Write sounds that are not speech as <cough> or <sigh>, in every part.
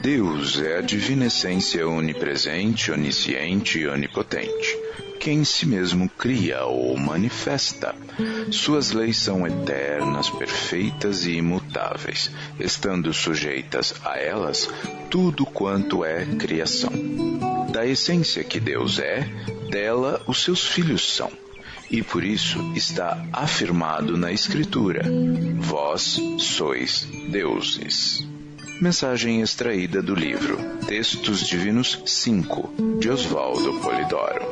Deus é a divina essência onipresente, onisciente e onipotente, que em si mesmo cria ou manifesta. Suas leis são eternas, perfeitas e imutáveis, estando sujeitas a elas tudo quanto é criação. Da essência que Deus é, dela os seus filhos são e por isso está afirmado na Escritura: Vós sois deuses. Mensagem extraída do livro Textos Divinos 5, de Oswaldo Polidoro.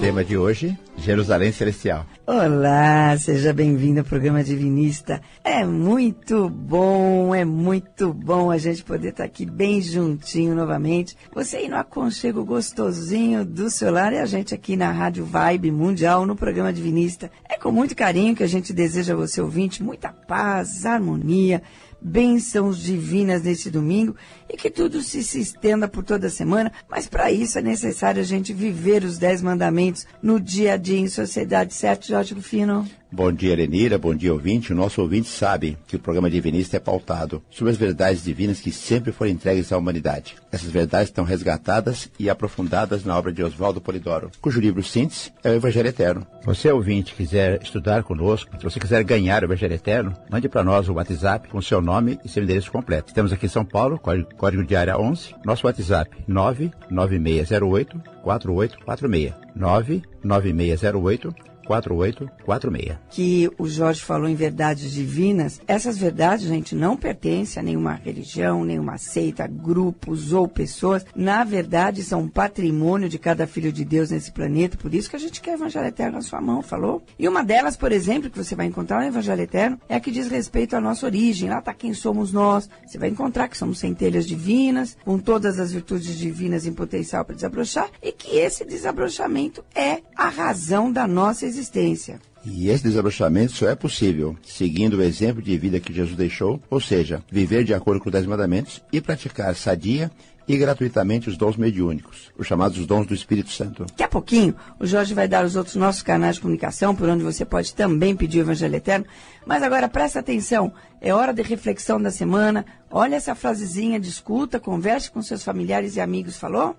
Tema de hoje: Jerusalém Celestial. Olá, seja bem-vindo ao programa Divinista. É muito bom, é muito bom a gente poder estar aqui bem juntinho novamente. Você aí no aconchego gostosinho do seu lar e a gente aqui na Rádio Vibe Mundial no programa Divinista. É com muito carinho que a gente deseja a você ouvinte muita paz, harmonia bênçãos divinas nesse domingo e que tudo se, se estenda por toda a semana, mas para isso é necessário a gente viver os dez mandamentos no dia a dia em sociedade, certo, Jorge Rufino? Bom dia, Lenira. Bom dia, ouvinte. O nosso ouvinte sabe que o programa Divinista é pautado sobre as verdades divinas que sempre foram entregues à humanidade. Essas verdades estão resgatadas e aprofundadas na obra de Oswaldo Polidoro, cujo livro síntese é o Evangelho Eterno. Você, ouvinte, quiser estudar conosco, se você quiser ganhar o Evangelho Eterno, mande para nós o WhatsApp com seu nome e seu endereço completo. Estamos aqui em São Paulo, código, código de área 11. Nosso WhatsApp 99608 4846. 99608 4846. Que o Jorge falou em verdades divinas. Essas verdades, gente, não pertencem a nenhuma religião, nenhuma seita, grupos ou pessoas. Na verdade, são um patrimônio de cada filho de Deus nesse planeta. Por isso que a gente quer Evangelho Eterno na sua mão, falou? E uma delas, por exemplo, que você vai encontrar no Evangelho Eterno, é a que diz respeito à nossa origem. Lá está quem somos nós. Você vai encontrar que somos centelhas divinas, com todas as virtudes divinas em potencial para desabrochar, e que esse desabrochamento é a razão da nossa existência existência. E esse desabrochamento só é possível seguindo o exemplo de vida que Jesus deixou, ou seja, viver de acordo com os Dez Mandamentos e praticar sadia e gratuitamente os dons mediúnicos, os chamados dons do Espírito Santo. Daqui a pouquinho, o Jorge vai dar os outros nossos canais de comunicação, por onde você pode também pedir o Evangelho Eterno. Mas agora presta atenção, é hora de reflexão da semana. Olha essa frasezinha, discuta, converse com seus familiares e amigos, falou?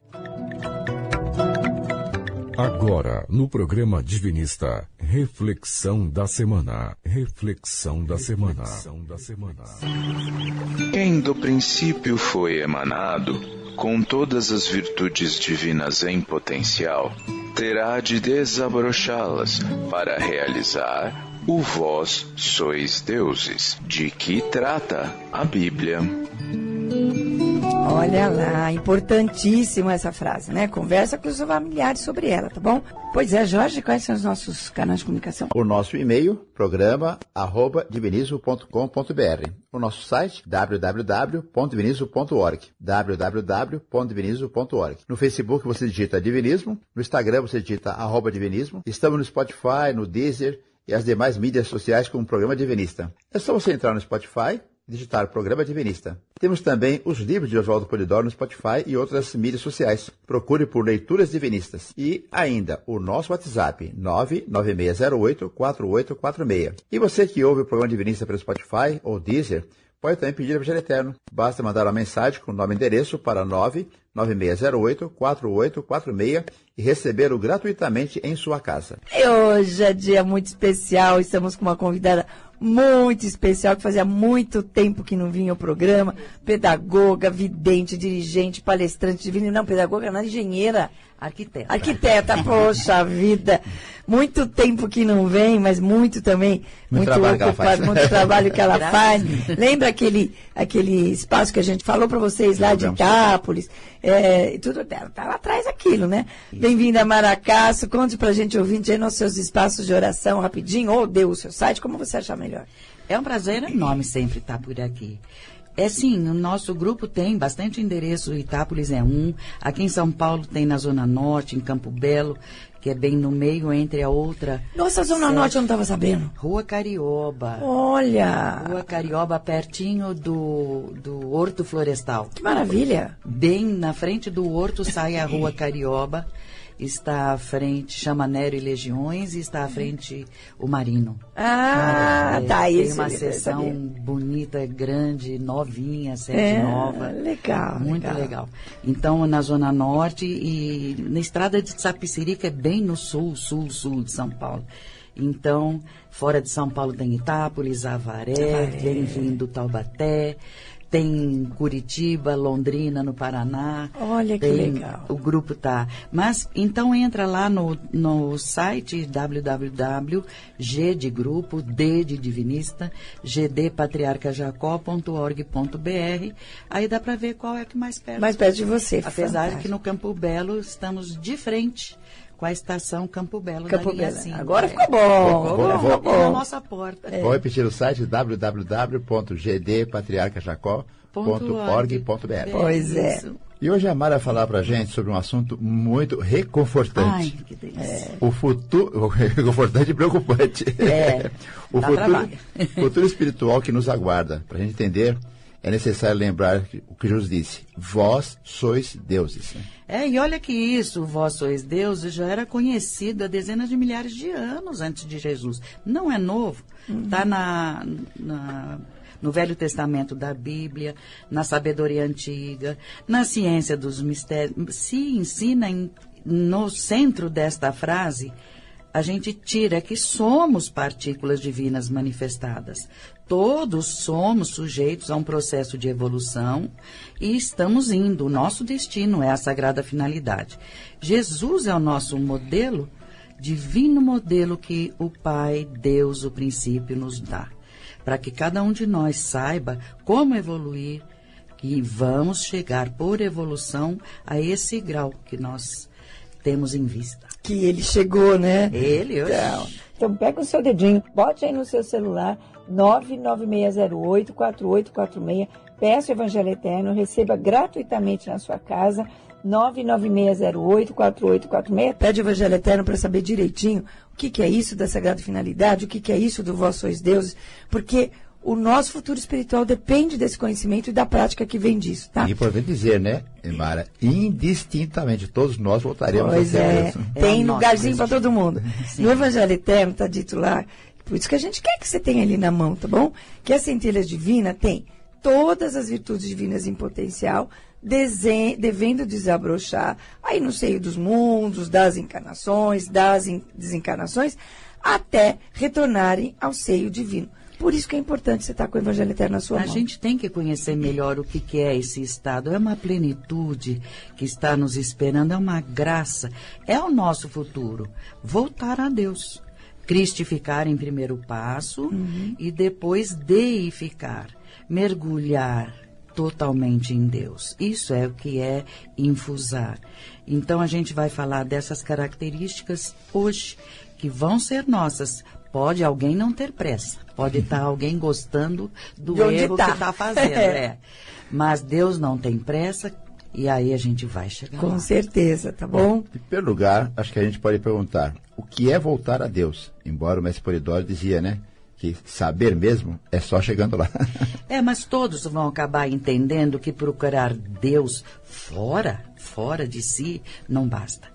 Agora, no programa Divinista, reflexão da semana. Reflexão da semana. Quem do princípio foi emanado, com todas as virtudes divinas em potencial, terá de desabrochá-las para realizar o vós sois deuses, de que trata a Bíblia. Olha lá, importantíssima essa frase, né? Conversa com os familiares sobre ela, tá bom? Pois é, Jorge, quais são os nossos canais de comunicação? O nosso e-mail, programa, arroba. O nosso site, www.divinismo.org. www.divinismo.org. No Facebook você digita Divinismo, no Instagram você digita arroba Divinismo. Estamos no Spotify, no Deezer e as demais mídias sociais com o programa Divinista. É só você entrar no Spotify, digitar Programa Divinista. Temos também os livros de Oswaldo Polidoro no Spotify e outras mídias sociais. Procure por Leituras Divinistas. E ainda o nosso WhatsApp, 99608-4846. E você que ouve o Programa Divinista pelo Spotify ou Deezer, pode também pedir o Evangelho Eterno. Basta mandar uma mensagem com nome e endereço para 99608-4846 e recebê-lo gratuitamente em sua casa. E hoje é dia muito especial, estamos com uma convidada muito especial, que fazia muito tempo que não vinha ao programa. Pedagoga, vidente, dirigente, palestrante, divino. Não, pedagoga, não, engenheira. Arquiteta. Arquiteta, poxa vida. Muito tempo que não vem, mas muito também, muito, Muito trabalho que ela ocupado, faz. muito trabalho que ela Graças faz. Lembra aquele, aquele espaço que a gente falou para vocês lá de. Itápolis? É, tudo dela, tá lá atrás aquilo, né? Bem-vinda, Maracaço. Conte pra gente, ouvinte, aí nos seus espaços de oração rapidinho, ou dê o seu site, como você achar melhor. É um prazer enorme sempre estar por aqui. É sim, o nosso grupo tem bastante endereço, Itápolis é um, aqui em São Paulo tem na Zona Norte, em Campo Belo, que é bem no meio entre a outra. Nossa, Zona. Norte eu não estava sabendo. Rua Carioba. Olha, Rua Carioba, pertinho do, do Horto Florestal. que maravilha. Bem na frente do horto sai a Rua Carioba está à frente, chama Nero e Legiões, e está à frente o Marino. Ah, É, tá. Tem Isso uma eu queria sessão bonita, grande, novinha, sede É, nova. legal, Muito legal. legal. Então, na Zona Norte e na estrada de Sapicirica, é bem no sul, sul, sul de São Paulo. Então, fora de São Paulo tem Itápolis, Avaré, Avaré. vem vindo Taubaté, tem Curitiba, Londrina, no Paraná. Olha que Tem- legal. O grupo tá. Mas então entra lá no, no site www.g de grupo, D de divinista, gdpatriarcajacó.org.br. Aí dá para ver qual é que mais perto. Mais perto de você. Apesar de fantástico. que no Campo Belo estamos de frente com a estação Campo Belo Campo Belo. 5. Agora É. ficou bom. Ficou bom, vou- ficou na bom. nossa porta. Vou repetir o site www.gdpatriarcajacó.org.br. Pois é. Isso. E hoje a Mara vai falar pra gente sobre um assunto muito reconfortante. Ai, que delícia. O futuro. <laughs> Reconfortante e preocupante. É, <laughs> o dá futuro, trabalho. futuro espiritual que nos aguarda. Para a gente entender, é necessário lembrar o que Jesus disse: Vós sois deuses. né? É, e olha que isso, vós sois Deus, já era conhecido há dezenas de milhares de anos antes de Jesus. Não é novo. Está na, na- no Velho Testamento da Bíblia, na sabedoria antiga, na ciência dos mistérios. Se ensina em- no centro desta frase a gente tira que somos partículas divinas manifestadas. Todos somos sujeitos a um processo de evolução e estamos indo. O nosso destino é a sagrada finalidade. Jesus é o nosso modelo, divino modelo que o Pai, Deus, o princípio, nos dá. Para que cada um de nós saiba como evoluir e vamos chegar por evolução a esse grau que nós temos em vista. Que ele chegou, né? Ele, hoje. Então, então pega o seu dedinho, bote aí no seu celular 996084846, peça o Evangelho Eterno, receba gratuitamente na sua casa 996084846, pede o Evangelho Eterno para saber direitinho o que, que é isso da Sagrada Finalidade, o que, que é isso do Vós Sois Deuses, porque o nosso futuro espiritual depende desse conhecimento e da prática que vem disso, tá? E importante dizer, né, Mara, indistintamente, todos nós voltaremos Pois a ser é. É tem nosso lugarzinho para todo mundo. Sim. No Evangelho Eterno está dito lá, por isso que a gente quer que você tenha ali na mão, tá bom? Que a centelha divina tem todas as virtudes divinas em potencial, desen- devendo desabrochar aí no seio dos mundos, das encarnações, das en- desencarnações, até retornarem ao seio divino. Por isso que é importante você estar com o Evangelho Eterno na sua A mão. gente tem que conhecer melhor o que, que é esse estado. É uma plenitude que está nos esperando, é uma graça, é o nosso futuro. Voltar a Deus. Cristificar em primeiro passo e depois deificar, mergulhar totalmente em Deus. Isso é o que é infusar. Então a gente vai falar dessas características hoje, que vão ser nossas. Pode alguém não ter pressa, pode estar <laughs> alguém gostando do erro tá. que está fazendo. <laughs> é. Mas Deus não tem pressa e aí a gente vai chegar Com lá. certeza, tá bom? Em primeiro lugar, acho que a gente pode perguntar, o que é voltar a Deus? Embora o mestre Polidoro dizia, né, que saber mesmo é só chegando lá. <laughs> É, mas todos vão acabar entendendo que procurar Deus fora, fora de si, não basta.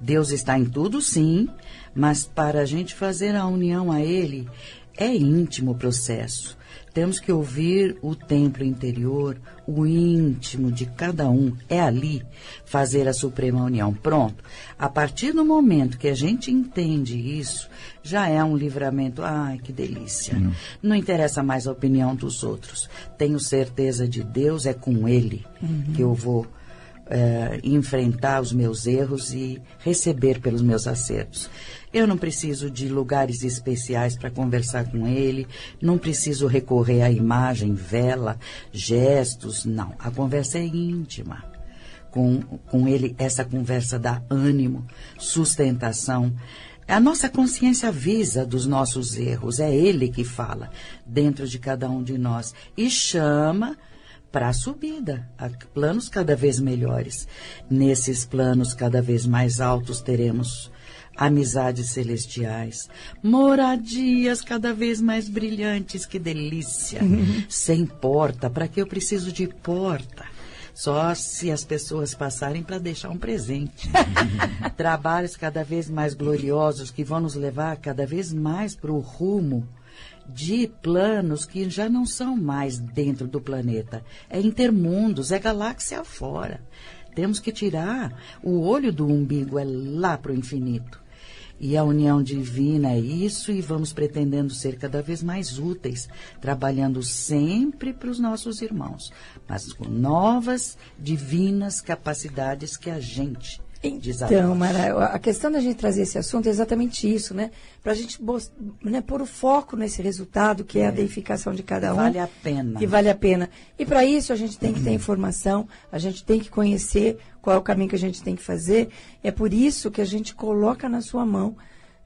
Deus está em tudo, sim, mas para a gente fazer a união a Ele, é íntimo o processo. Temos que ouvir o templo interior, o íntimo de cada um. É ali fazer a suprema união. Pronto. A partir do momento que a gente entende isso, já é um livramento. Ai, que delícia. Não interessa mais a opinião dos outros. Tenho certeza de Deus, é com Ele que eu vou eh, enfrentar os meus erros e receber pelos meus acertos. Eu não preciso de lugares especiais para conversar com ele, não preciso recorrer à imagem, vela, gestos, não. A conversa é íntima. Com, com ele, essa conversa dá ânimo, sustentação. A nossa consciência avisa dos nossos erros, é ele que fala dentro de cada um de nós e chama para a subida, a planos cada vez melhores. Nesses planos cada vez mais altos teremos amizades celestiais, moradias cada vez mais brilhantes, que delícia. Sem porta, para que eu preciso de porta? só se as pessoas passarem para deixar um presente. <laughs> Trabalhos cada vez mais gloriosos que vão nos levar cada vez mais para o rumo de planos que já não são mais dentro do planeta. É intermundos, é galáxia fora. Temos que tirar o olho do umbigo, é lá para o infinito. E a união divina é isso, e vamos pretendendo ser cada vez mais úteis, trabalhando sempre para os nossos irmãos, mas com novas divinas capacidades que a gente então, Mara, a questão da gente trazer esse assunto é exatamente isso, né? Para a gente né, pôr o foco nesse resultado, que é, é a deificação de cada um. Vale a pena. Que vale a pena. E para isso a gente tem que ter informação, a gente tem que conhecer qual é o caminho que a gente tem que fazer. É por isso que a gente coloca na sua mão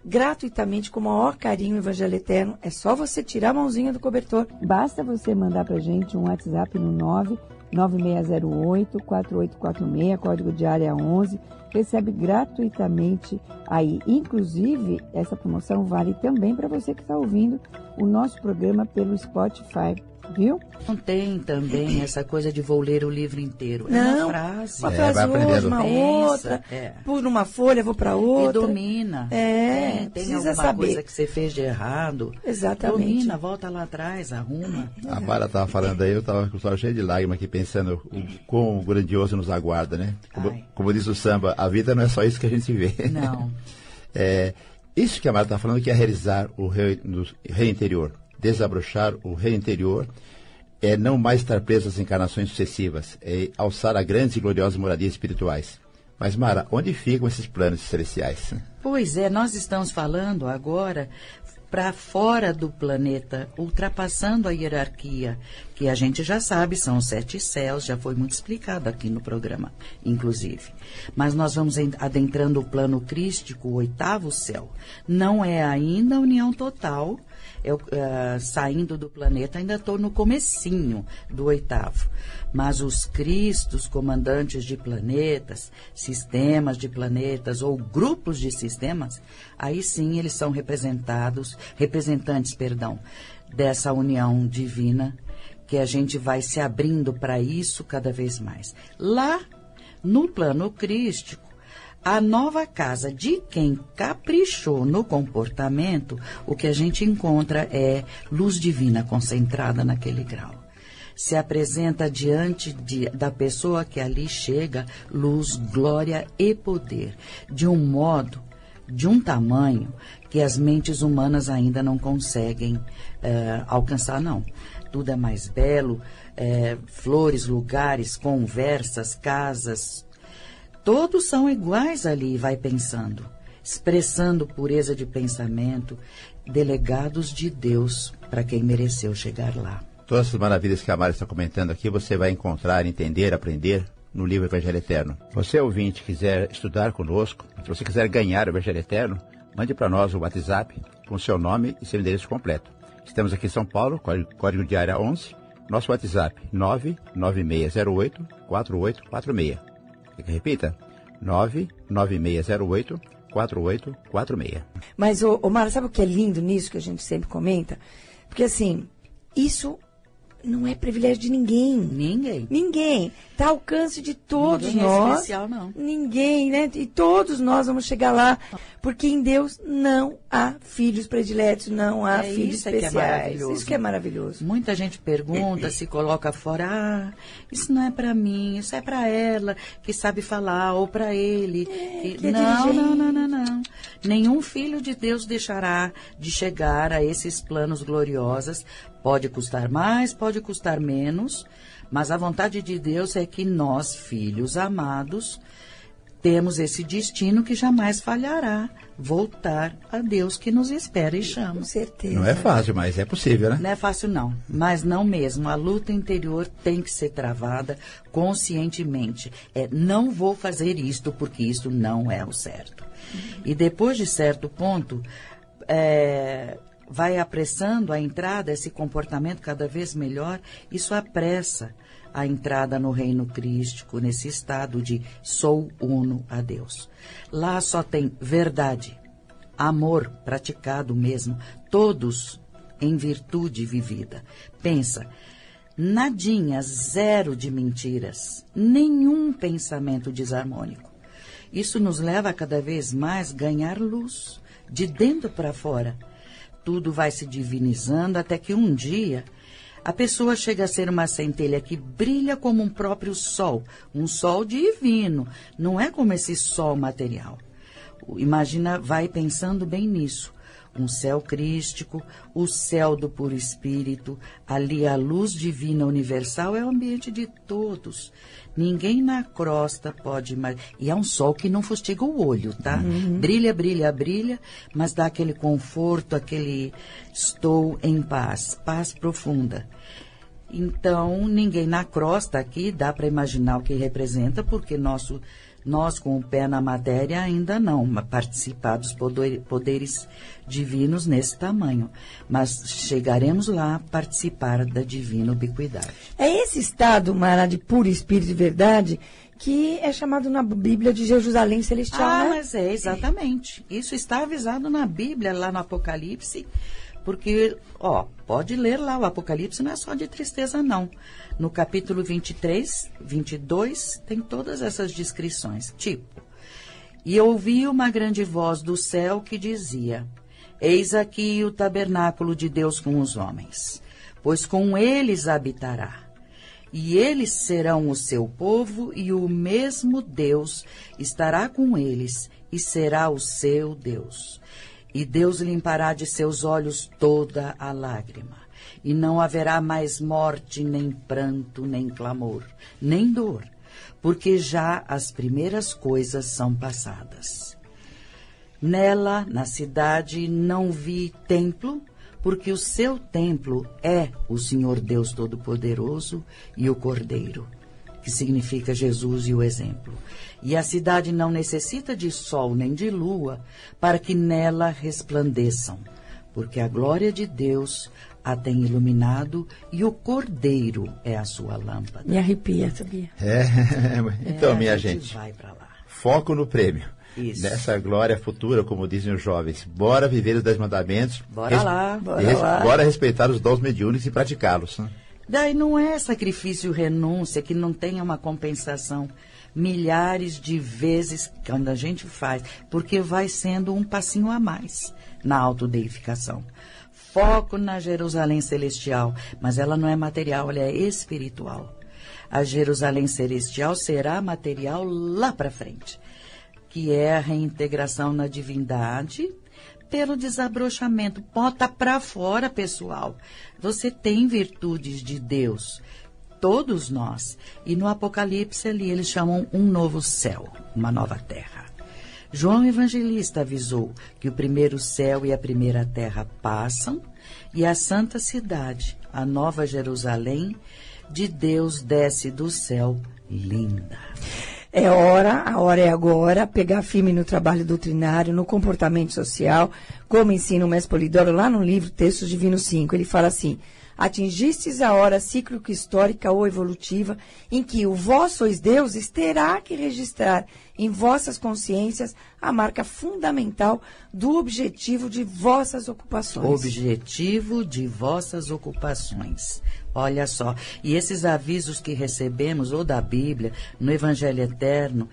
gratuitamente, com o maior carinho, o Evangelho Eterno. É só você tirar a mãozinha do cobertor. Basta você mandar para a gente um WhatsApp no 9 9608 4846, código de área 11 recebe gratuitamente aí. Inclusive, essa promoção vale também para você que está ouvindo o nosso programa pelo Spotify viu? Não tem também essa coisa de vou ler o livro inteiro. É Não, uma frase. Uma frase é, hoje, uma outra. É. Por uma folha, vou para outra. E domina. É, tem, tem alguma saber. coisa que você fez de errado. Exatamente. Domina, volta lá atrás, arruma. A Mara estava falando aí, eu estava com o cheio de lágrimas aqui pensando o quão grandioso nos aguarda, né? Como, como, diz o samba, a vida não é só isso que a gente vê. Não. <laughs> é, isso que a Mara está falando que é realizar o rei, no, rei interior desabrochar o rei interior, é não mais estar preso às encarnações sucessivas, é alçar a grandes e gloriosas moradias espirituais. Mas, Mara, onde ficam esses planos celestiais? Pois é, nós estamos falando agora para fora do planeta, ultrapassando a hierarquia, que a gente já sabe, são os sete céus, já foi muito explicado aqui no programa, inclusive. Mas nós vamos adentrando o plano crístico, o oitavo céu. Não é ainda a união total, eu, uh, saindo do planeta, ainda estou no comecinho do oitavo. Mas os cristos, comandantes de planetas, sistemas de planetas ou grupos de sistemas, aí sim eles são representados, representantes, perdão, dessa união divina que a gente vai se abrindo para isso cada vez mais. Lá no plano crístico, a nova casa de quem caprichou no comportamento, o que a gente encontra é luz divina concentrada naquele grau. Se apresenta diante de, da pessoa que ali chega luz, glória e poder, de um modo, de um tamanho que as mentes humanas ainda não conseguem uh, alcançar, não. Tudo é mais belo, é, flores, lugares, conversas, casas, Todos são iguais ali, vai pensando, expressando pureza de pensamento, delegados de Deus para quem mereceu chegar lá. Todas as maravilhas que a Mara está comentando aqui, você vai encontrar, entender, aprender no livro Evangelho Eterno. Você, ouvinte, quiser estudar conosco, se você quiser ganhar o Evangelho Eterno, mande para nós o WhatsApp com seu nome e seu endereço completo. Estamos aqui em São Paulo, código de área 11, nosso WhatsApp 99608 4846. Repita? 99608 4846. Mas, Mara, sabe o que é lindo nisso que a gente sempre comenta? Porque, assim, isso não é privilégio de ninguém. Ninguém. Ninguém. Está ao alcance de todos ninguém é nós. É especial, não. Ninguém, né? E todos nós vamos chegar lá. Porque em Deus não há filhos prediletos, não há é filhos isso especiais. É isso que é maravilhoso. Muita gente pergunta, se coloca fora, ah, isso não é para mim, isso é para ela, que sabe falar, ou para ele. É, que... não, não, não, não, não. Nenhum filho de Deus deixará de chegar a esses planos gloriosos. Pode custar mais, pode custar menos, mas a vontade de Deus é que nós, filhos amados, temos esse destino que jamais falhará. Voltar a Deus que nos espera e chama. Com certeza. Não é fácil, mas é possível, né? Não é fácil, não. Mas não mesmo. A luta interior tem que ser travada conscientemente. É, não vou fazer isto porque isso não é o certo. E depois de certo ponto, é, vai apressando a entrada, esse comportamento cada vez melhor, isso apressa a entrada no reino crístico, nesse estado de sou uno a Deus. Lá só tem verdade, amor praticado mesmo, todos em virtude vivida. Pensa, Nadinha, zero de mentiras, nenhum pensamento desarmônico. Isso nos leva a cada vez mais ganhar luz, de dentro para fora. Tudo vai se divinizando até que um dia a pessoa chega a ser uma centelha que brilha como um próprio sol, um sol divino, não é como esse sol material. Imagina, vai pensando bem nisso um céu crístico, o céu do puro espírito, ali a luz divina universal é o ambiente de todos. Ninguém na crosta pode mais. E é um sol que não fustiga o olho, tá? Uhum. Brilha, brilha, brilha, mas dá aquele conforto, aquele estou em paz, paz profunda. Então, ninguém na crosta aqui dá para imaginar o que representa, porque nosso nós, com o pé na matéria, ainda não participar dos poderes divinos nesse tamanho. Mas chegaremos lá a participar da divina ubiquidade. É esse estado, Mara, de puro espírito de verdade, que é chamado na Bíblia de Jerusalém Celestial, ah, né? mas é, exatamente. Isso está avisado na Bíblia, lá no Apocalipse, porque, ó, pode ler lá, o Apocalipse não é só de tristeza, não. No capítulo 23, 22, tem todas essas descrições. Tipo, e ouvi uma grande voz do céu que dizia: Eis aqui o tabernáculo de Deus com os homens, pois com eles habitará. E eles serão o seu povo, e o mesmo Deus estará com eles, e será o seu Deus. E Deus limpará de seus olhos toda a lágrima e não haverá mais morte, nem pranto, nem clamor, nem dor, porque já as primeiras coisas são passadas. Nela, na cidade, não vi templo, porque o seu templo é o Senhor Deus Todo-Poderoso e o Cordeiro, que significa Jesus e o exemplo. E a cidade não necessita de sol nem de lua para que nela resplandeçam, porque a glória de Deus a tem iluminado e o cordeiro é a sua lâmpada. Me arrepia, sabia? É, <laughs> então, é, minha gente, lá. foco no prêmio. Isso. Nessa glória futura, como dizem os jovens. Bora viver os dez mandamentos. Bora res... lá. Bora, res... lá. bora respeitar os dons mediúnicos e praticá-los. Né? Daí não é sacrifício renúncia que não tenha uma compensação milhares de vezes quando a gente faz, porque vai sendo um passinho a mais na autodeificação foco na Jerusalém celestial, mas ela não é material, ela é espiritual. A Jerusalém celestial será material lá para frente, que é a reintegração na divindade pelo desabrochamento. Bota para fora, pessoal. Você tem virtudes de Deus, todos nós. E no Apocalipse ali eles chamam um novo céu, uma nova terra. João Evangelista avisou que o primeiro céu e a primeira terra passam e a santa cidade, a nova Jerusalém, de Deus desce do céu linda. É hora, a hora é agora, pegar firme no trabalho doutrinário, no comportamento social, como ensina o Mestre Polidoro lá no livro Textos Divinos 5. Ele fala assim: atingistes a hora cíclico histórica ou evolutiva em que o vós sois deuses terá que registrar em vossas consciências a marca fundamental do objetivo de vossas ocupações. Objetivo de vossas ocupações. Olha só, e esses avisos que recebemos, ou da Bíblia, no Evangelho Eterno,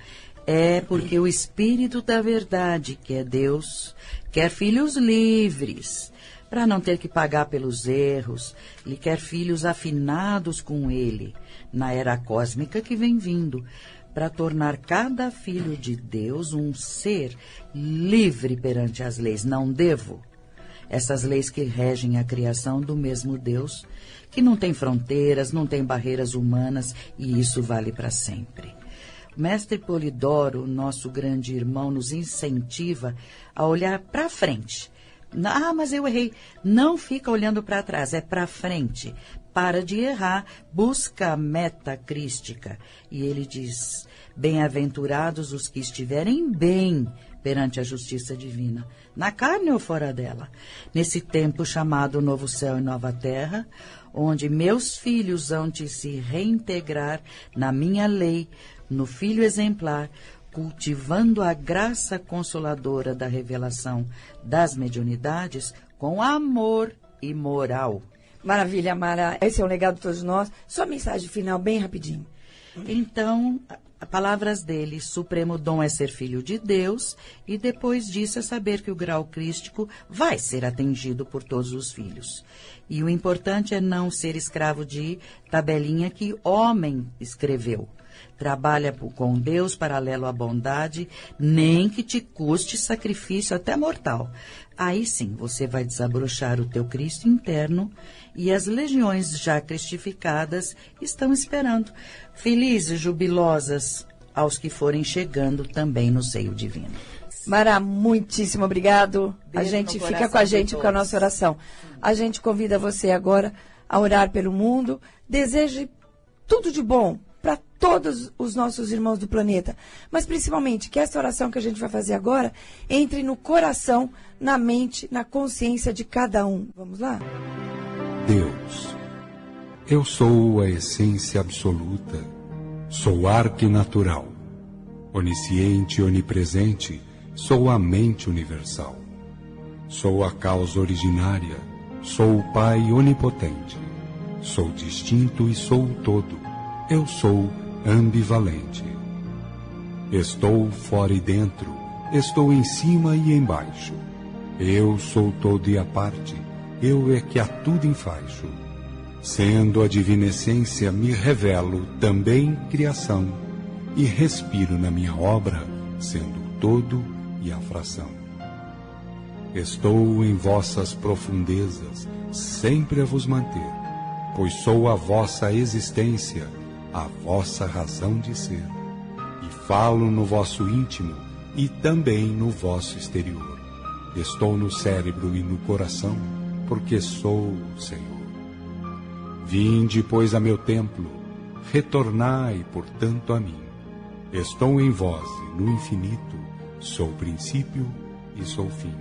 é porque o Espírito da Verdade, que é Deus, quer filhos livres para não ter que pagar pelos erros. Ele quer filhos afinados com ele na era cósmica que vem vindo, para tornar cada filho de Deus um ser livre perante as leis. Não devo. Essas leis que regem a criação do mesmo Deus, que não tem fronteiras, não tem barreiras humanas, e isso vale para sempre. Mestre Polidoro, nosso grande irmão, nos incentiva a olhar para frente ah, mas eu errei. Não fica olhando para trás, é para frente. Para de errar, busca a meta crística. E ele diz: Bem-aventurados os que estiverem bem perante a justiça divina, na carne ou fora dela, nesse tempo chamado Novo Céu e Nova Terra, onde meus filhos hão de se reintegrar na minha lei, no Filho exemplar, cultivando a graça consoladora da revelação das mediunidades com amor e moral. Maravilha, Mara. Esse é o legado de todos nós. Só mensagem final, bem rapidinho. Então, palavras dele, supremo dom é ser filho de Deus, e depois disso é saber que o grau crístico vai ser atingido por todos os filhos. E o importante é não ser escravo de tabelinha que homem escreveu. Trabalha com Deus paralelo à bondade, nem que te custe sacrifício até mortal. Aí sim você vai desabrochar o teu Cristo interno e as legiões já cristificadas estão esperando, felizes, jubilosas, aos que forem chegando também no seio divino. Mara, muitíssimo obrigado. a Beijo gente no fica com a gente com a nossa oração. A gente convida você agora a orar pelo mundo. Deseje tudo de bom todos os nossos irmãos do planeta. Mas principalmente que essa oração que a gente vai fazer agora entre no coração, na mente, na consciência de cada um. Vamos lá? Deus. Eu sou a essência absoluta, sou arquinatural, onisciente e onipresente, sou a mente universal. Sou a causa originária, sou o Pai onipotente, sou distinto e sou o todo, eu sou ambivalente. Estou fora e dentro, estou em cima e embaixo. Eu sou todo e a parte, eu é que a tudo enfaixo. Sendo a divina essência, me revelo também criação, e respiro na minha obra, sendo o todo e a fração. Estou em vossas profundezas, sempre a vos manter, pois sou a vossa existência, a vossa razão de ser. E falo no vosso íntimo e também no vosso exterior. Estou no cérebro e no coração, porque sou o Senhor. Vinde, pois, a meu templo, retornai, portanto, a mim. Estou em vós e no infinito, sou princípio e sou fim.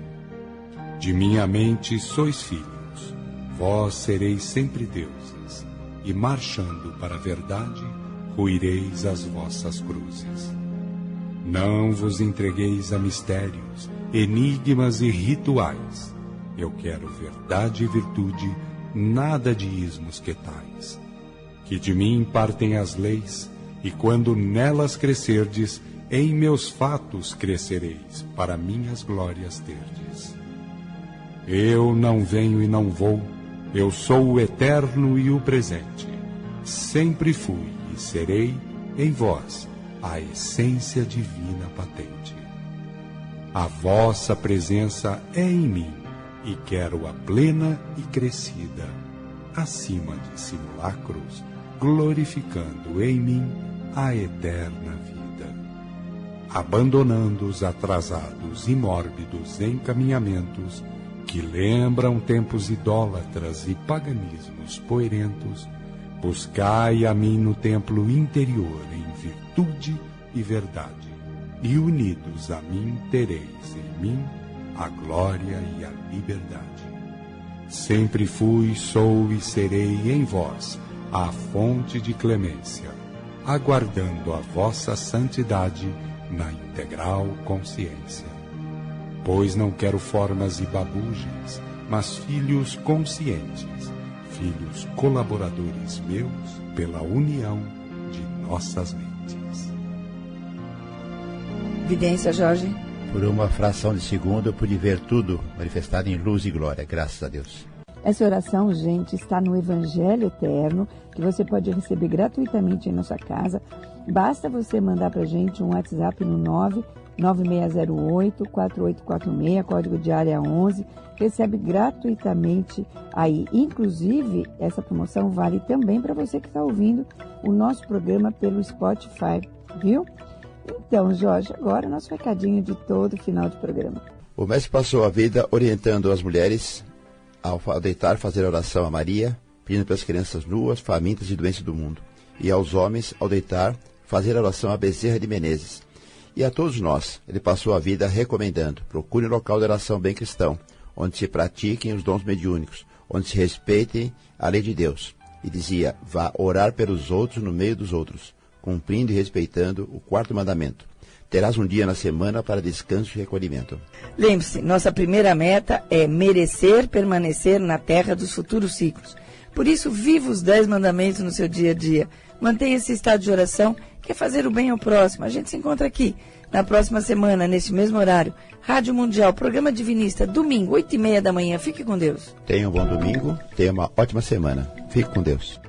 De minha mente sois filhos, vós sereis sempre deuses, e marchando para a verdade, ruireis as vossas cruzes. Não vos entregueis a mistérios, enigmas e rituais. Eu quero verdade e virtude, nada de ismos que tais. Que de mim partem as leis, e quando nelas crescerdes, em meus fatos crescereis, para minhas glórias terdes. Eu não venho e não vou, eu sou o eterno e o presente. Sempre fui e serei em vós a essência divina patente. A vossa presença é em mim e quero a plena e crescida, acima de simulacros, glorificando em mim a eterna vida. Abandonando os atrasados e mórbidos encaminhamentos que lembram tempos idólatras e paganismos poerentos, buscai a mim no templo interior em virtude e verdade, e unidos a mim tereis em mim a glória e a liberdade. Sempre fui, sou e serei em vós a fonte de clemência, aguardando a vossa santidade na integral consciência. Pois não quero formas e babugens, mas filhos conscientes, filhos colaboradores meus pela união de nossas mentes. Vidência, Jorge. Por uma fração de segundo eu pude ver tudo manifestado em luz e glória, graças a Deus. Essa oração, gente, está no Evangelho Eterno, que você pode receber gratuitamente em nossa casa. Basta você mandar para gente um WhatsApp no 99608-4846, código de área 11. Recebe gratuitamente aí. Inclusive, essa promoção vale também para você que está ouvindo o nosso programa pelo Spotify, viu? Então, Jorge, agora nosso recadinho de todo final de programa. O mestre passou a vida orientando as mulheres ao deitar fazer oração a Maria, pedindo pelas crianças nuas, famintas e doentes do mundo, e aos homens, ao deitar, fazer oração a Bezerra de Menezes. E a todos nós, ele passou a vida recomendando: procure um local de oração bem cristão, onde se pratiquem os dons mediúnicos, onde se respeitem a lei de Deus. E dizia: vá orar pelos outros no meio dos outros, cumprindo e respeitando o quarto mandamento. Terás um dia na semana para descanso e recolhimento. Lembre-se, nossa primeira meta é merecer permanecer na terra dos futuros ciclos. Por isso, viva os dez mandamentos no seu dia a dia. Mantenha esse estado de oração, que é fazer o bem ao próximo. A gente se encontra aqui na próxima semana, neste mesmo horário. Rádio Mundial, programa Divinista, domingo, oito e meia da manhã. Fique com Deus. Tenha um bom domingo, tenha uma ótima semana. Fique com Deus.